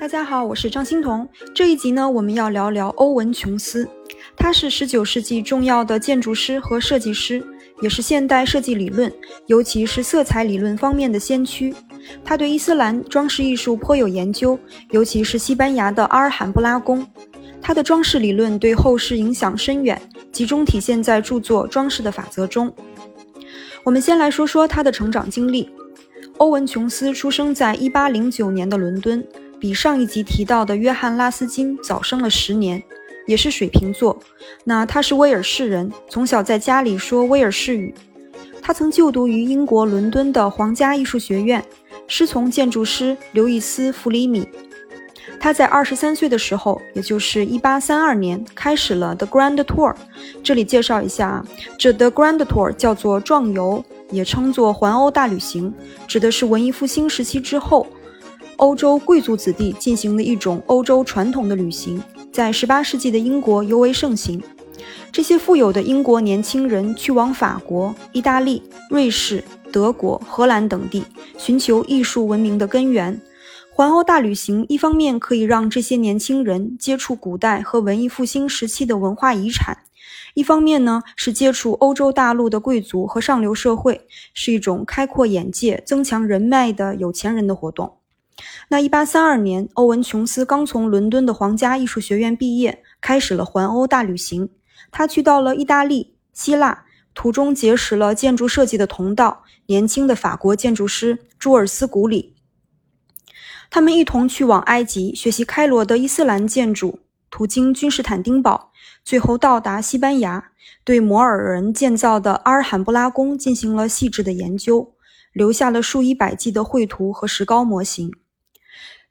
大家好，我是张欣彤。这一集呢，我们要聊聊欧文·琼斯。他是19世纪重要的建筑师和设计师，也是现代设计理论，尤其是色彩理论方面的先驱。他对伊斯兰装饰艺术颇有研究，尤其是西班牙的阿尔罕布拉宫。他的装饰理论对后世影响深远，集中体现在著作《装饰的法则》中。我们先来说说他的成长经历。欧文·琼斯出生在1809年的伦敦。比上一集提到的约翰·拉斯金早生了十年，也是水瓶座。那他是威尔士人，从小在家里说威尔士语。他曾就读于英国伦敦的皇家艺术学院，师从建筑师刘易斯·弗里米。他在二十三岁的时候，也就是一八三二年，开始了 The Grand Tour。这里介绍一下啊，这 The Grand Tour 叫做壮游，也称作环欧大旅行，指的是文艺复兴时期之后。欧洲贵族子弟进行的一种欧洲传统的旅行，在18世纪的英国尤为盛行。这些富有的英国年轻人去往法国、意大利、瑞士、德国、荷兰等地，寻求艺术文明的根源。环欧大旅行一方面可以让这些年轻人接触古代和文艺复兴时期的文化遗产，一方面呢是接触欧洲大陆的贵族和上流社会，是一种开阔眼界、增强人脉的有钱人的活动。那一八三二年，欧文·琼斯刚从伦敦的皇家艺术学院毕业，开始了环欧大旅行。他去到了意大利、希腊，途中结识了建筑设计的同道——年轻的法国建筑师朱尔斯·古里。他们一同去往埃及，学习开罗的伊斯兰建筑，途经君士坦丁堡，最后到达西班牙，对摩尔人建造的阿尔罕布拉宫进行了细致的研究。留下了数以百计的绘图和石膏模型。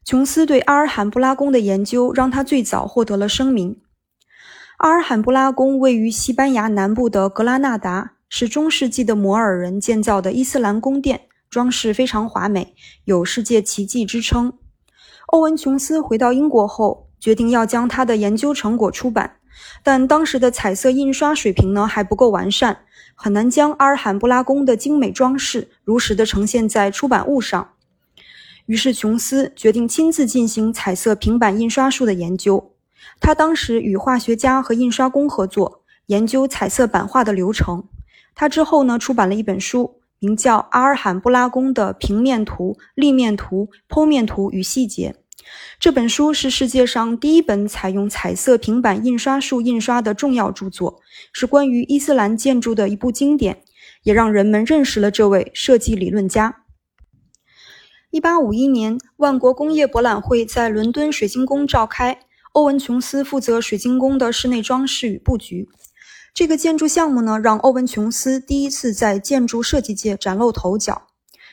琼斯对阿尔罕布拉宫的研究让他最早获得了声名。阿尔罕布拉宫位于西班牙南部的格拉纳达，是中世纪的摩尔人建造的伊斯兰宫殿，装饰非常华美，有“世界奇迹”之称。欧文·琼斯回到英国后，决定要将他的研究成果出版。但当时的彩色印刷水平呢还不够完善，很难将阿尔罕布拉宫的精美装饰如实的呈现在出版物上。于是琼斯决定亲自进行彩色平板印刷术的研究。他当时与化学家和印刷工合作，研究彩色版画的流程。他之后呢出版了一本书，名叫《阿尔罕布拉宫的平面图、立面图、剖面图与细节》。这本书是世界上第一本采用彩色平板印刷术印刷的重要著作，是关于伊斯兰建筑的一部经典，也让人们认识了这位设计理论家。一八五一年，万国工业博览会在伦敦水晶宫召开，欧文·琼斯负责水晶宫的室内装饰与布局。这个建筑项目呢，让欧文·琼斯第一次在建筑设计界崭露头角。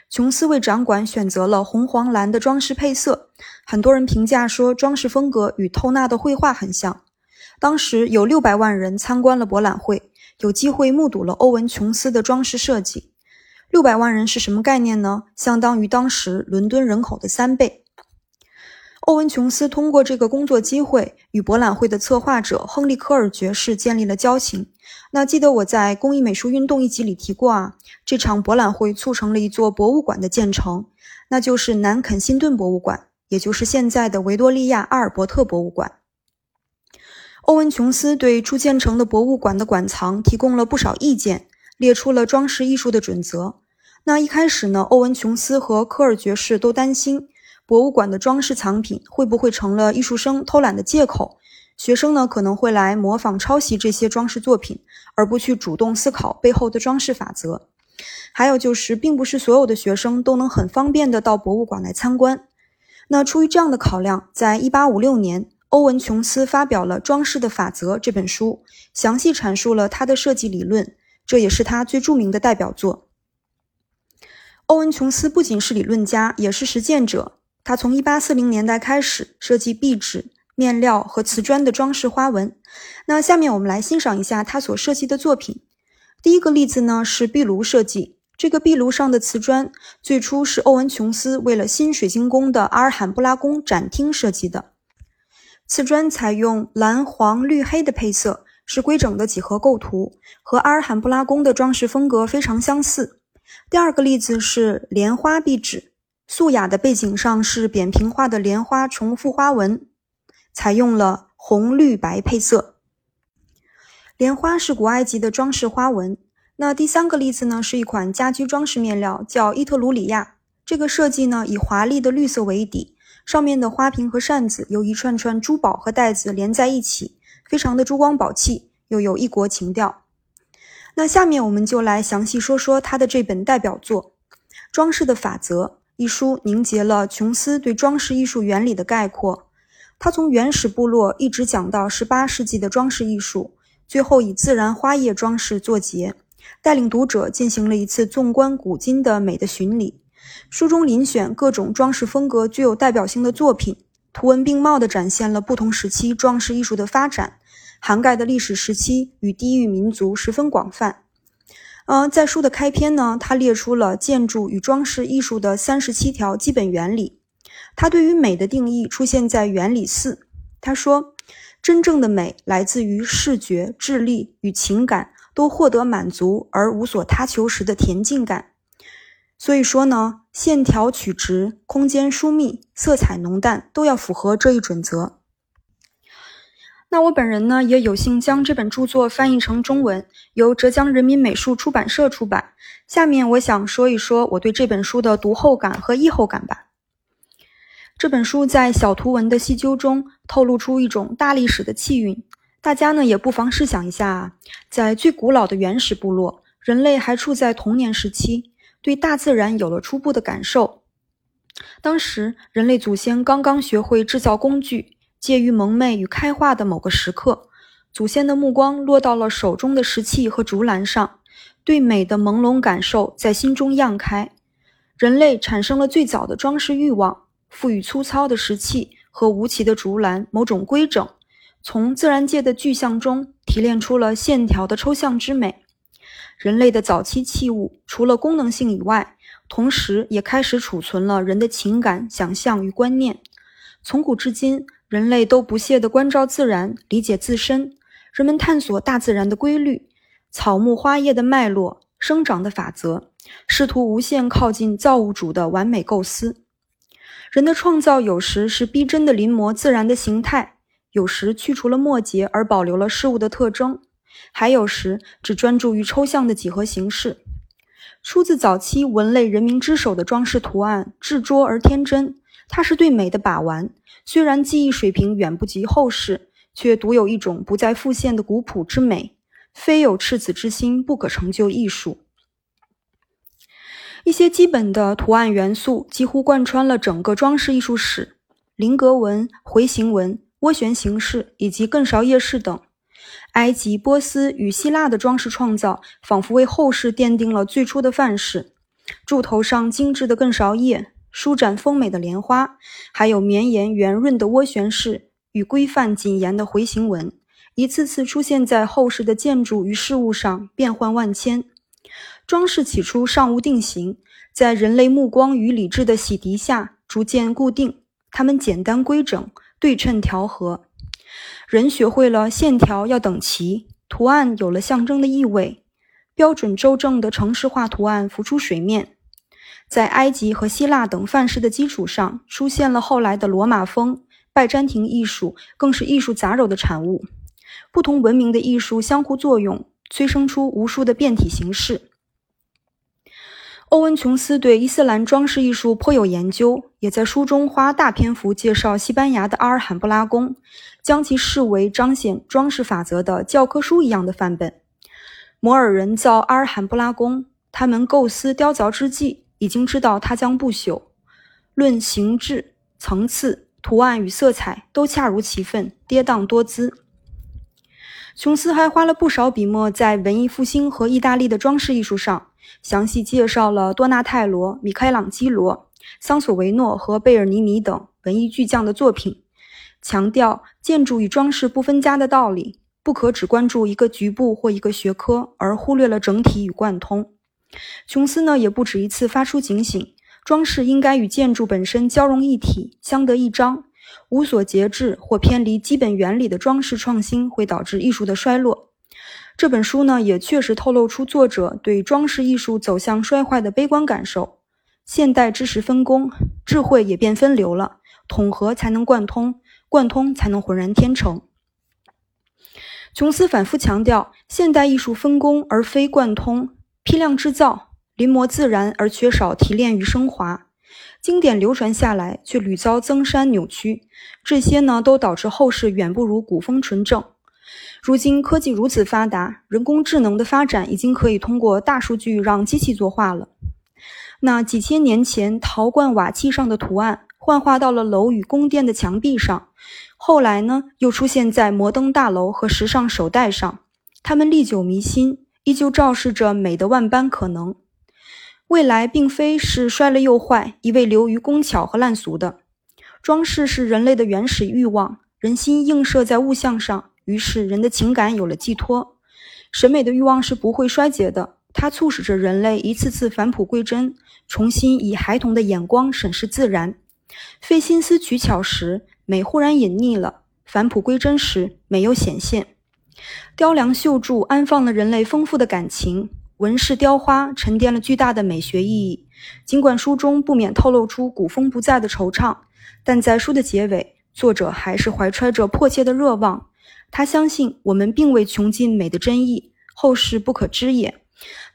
琼斯为展馆选择了红、黄、蓝的装饰配色，很多人评价说装饰风格与透纳的绘画很像。当时有六百万人参观了博览会，有机会目睹了欧文·琼斯的装饰设计。六百万人是什么概念呢？相当于当时伦敦人口的三倍。欧文·琼斯通过这个工作机会与博览会的策划者亨利·科尔爵士建立了交情。那记得我在工艺美术运动一集里提过啊，这场博览会促成了一座博物馆的建成，那就是南肯辛顿博物馆，也就是现在的维多利亚阿尔伯特博物馆。欧文·琼斯对初建成的博物馆的馆藏提供了不少意见，列出了装饰艺术的准则。那一开始呢，欧文·琼斯和科尔爵士都担心。博物馆的装饰藏品会不会成了艺术生偷懒的借口？学生呢可能会来模仿抄袭这些装饰作品，而不去主动思考背后的装饰法则。还有就是，并不是所有的学生都能很方便的到博物馆来参观。那出于这样的考量，在一八五六年，欧文·琼斯发表了《装饰的法则》这本书，详细阐述了他的设计理论，这也是他最著名的代表作。欧文·琼斯不仅是理论家，也是实践者。他从1840年代开始设计壁纸、面料和瓷砖的装饰花纹。那下面我们来欣赏一下他所设计的作品。第一个例子呢是壁炉设计。这个壁炉上的瓷砖最初是欧文·琼斯为了新水晶宫的阿尔罕布拉宫展厅设计的。瓷砖采用蓝、黄、绿、黑的配色，是规整的几何构图，和阿尔罕布拉宫的装饰风格非常相似。第二个例子是莲花壁纸。素雅的背景上是扁平化的莲花重复花纹，采用了红、绿、白配色。莲花是古埃及的装饰花纹。那第三个例子呢，是一款家居装饰面料，叫伊特鲁里亚。这个设计呢，以华丽的绿色为底，上面的花瓶和扇子由一串串珠宝和带子连在一起，非常的珠光宝气，又有异国情调。那下面我们就来详细说说他的这本代表作《装饰的法则》一书，凝结了琼斯对装饰艺术原理的概括。他从原始部落一直讲到十八世纪的装饰艺术，最后以自然花叶装饰作结。带领读者进行了一次纵观古今的美的巡礼。书中遴选各种装饰风格具有代表性的作品，图文并茂地展现了不同时期装饰艺术的发展，涵盖的历史时期与地域民族十分广泛。嗯，在书的开篇呢，他列出了建筑与装饰艺术的三十七条基本原理。他对于美的定义出现在原理四。他说：“真正的美来自于视觉、智力与情感。”都获得满足而无所他求时的恬静感。所以说呢，线条曲直、空间疏密、色彩浓淡都要符合这一准则。那我本人呢，也有幸将这本著作翻译成中文，由浙江人民美术出版社出版。下面我想说一说我对这本书的读后感和译后感吧。这本书在小图文的细究中，透露出一种大历史的气韵。大家呢也不妨试想一下啊，在最古老的原始部落，人类还处在童年时期，对大自然有了初步的感受。当时人类祖先刚刚学会制造工具，介于蒙昧与开化的某个时刻，祖先的目光落到了手中的石器和竹篮上，对美的朦胧感受在心中漾开。人类产生了最早的装饰欲望，赋予粗糙的石器和无奇的竹篮某种规整。从自然界的具象中提炼出了线条的抽象之美。人类的早期器物除了功能性以外，同时也开始储存了人的情感、想象与观念。从古至今，人类都不懈地关照自然，理解自身。人们探索大自然的规律、草木花叶的脉络、生长的法则，试图无限靠近造物主的完美构思。人的创造有时是逼真的临摹自然的形态。有时去除了末节而保留了事物的特征，还有时只专注于抽象的几何形式。出自早期文类人民之手的装饰图案，执拙而天真。它是对美的把玩，虽然技艺水平远不及后世，却独有一种不再复现的古朴之美。非有赤子之心，不可成就艺术。一些基本的图案元素几乎贯穿了整个装饰艺术史：菱格纹、回形纹。涡旋形式以及更勺叶式等，埃及、波斯与希腊的装饰创造仿佛为后世奠定了最初的范式。柱头上精致的更勺叶，舒展丰美的莲花，还有绵延圆润的涡旋式与规范谨严的回形纹，一次次出现在后世的建筑与事物上，变幻万千。装饰起初尚无定型，在人类目光与理智的洗涤下，逐渐固定。它们简单规整。对称调和，人学会了线条要等齐，图案有了象征的意味，标准周正的城市化图案浮出水面。在埃及和希腊等范式的基础上，出现了后来的罗马风、拜占庭艺术，更是艺术杂糅的产物。不同文明的艺术相互作用，催生出无数的变体形式。欧文·琼斯对伊斯兰装饰艺术颇有研究，也在书中花大篇幅介绍西班牙的阿尔罕布拉宫，将其视为彰显装饰法则的教科书一样的范本。摩尔人造阿尔罕布拉宫，他们构思雕凿之际，已经知道它将不朽。论形制、层次、图案与色彩，都恰如其分，跌宕多姿。琼斯还花了不少笔墨在文艺复兴和意大利的装饰艺术上。详细介绍了多纳泰罗、米开朗基罗、桑索维诺和贝尔尼尼等文艺巨匠的作品，强调建筑与装饰不分家的道理，不可只关注一个局部或一个学科，而忽略了整体与贯通。琼斯呢，也不止一次发出警醒：装饰应该与建筑本身交融一体，相得益彰。无所节制或偏离基本原理的装饰创新，会导致艺术的衰落。这本书呢，也确实透露出作者对装饰艺术走向衰坏的悲观感受。现代知识分工，智慧也变分流了。统合才能贯通，贯通才能浑然天成。琼斯反复强调，现代艺术分工而非贯通，批量制造，临摹自然而缺少提炼与升华。经典流传下来，却屡遭增删扭曲，这些呢，都导致后世远不如古风纯正。如今科技如此发达，人工智能的发展已经可以通过大数据让机器作画了。那几千年前陶罐瓦器上的图案，幻化到了楼与宫殿的墙壁上，后来呢，又出现在摩登大楼和时尚手袋上。它们历久弥新，依旧昭示着美的万般可能。未来并非是衰了又坏，一味流于工巧和烂俗的。装饰是人类的原始欲望，人心映射在物象上，于是人的情感有了寄托。审美的欲望是不会衰竭的。它促使着人类一次次返璞归真，重新以孩童的眼光审视自然。费心思取巧时，美忽然隐匿了；返璞归真时，美又显现。雕梁绣柱安放了人类丰富的感情，纹饰雕花沉淀了巨大的美学意义。尽管书中不免透露出古风不再的惆怅，但在书的结尾，作者还是怀揣着迫切的热望。他相信我们并未穷尽美的真意，后世不可知也。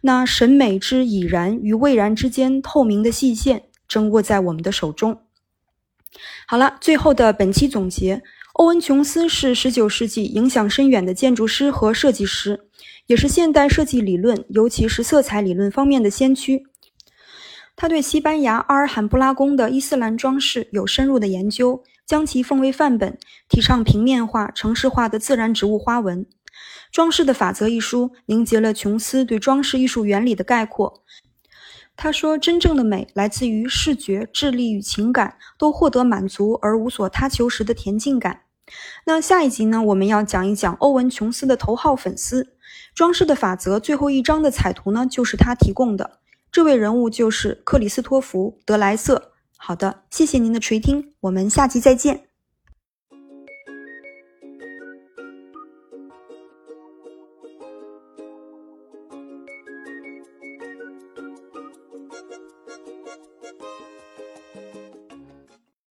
那审美之已然与未然之间透明的细线，正握在我们的手中。好了，最后的本期总结：欧文·琼斯是19世纪影响深远的建筑师和设计师，也是现代设计理论，尤其是色彩理论方面的先驱。他对西班牙阿尔罕布拉宫的伊斯兰装饰有深入的研究，将其奉为范本，提倡平面化、城市化的自然植物花纹。《装饰的法则》一书凝结了琼斯对装饰艺术原理的概括。他说：“真正的美来自于视觉、智力与情感都获得满足而无所他求时的恬静感。”那下一集呢？我们要讲一讲欧文·琼斯的头号粉丝。《装饰的法则》最后一章的彩图呢，就是他提供的。这位人物就是克里斯托弗·德莱瑟。好的，谢谢您的垂听，我们下集再见。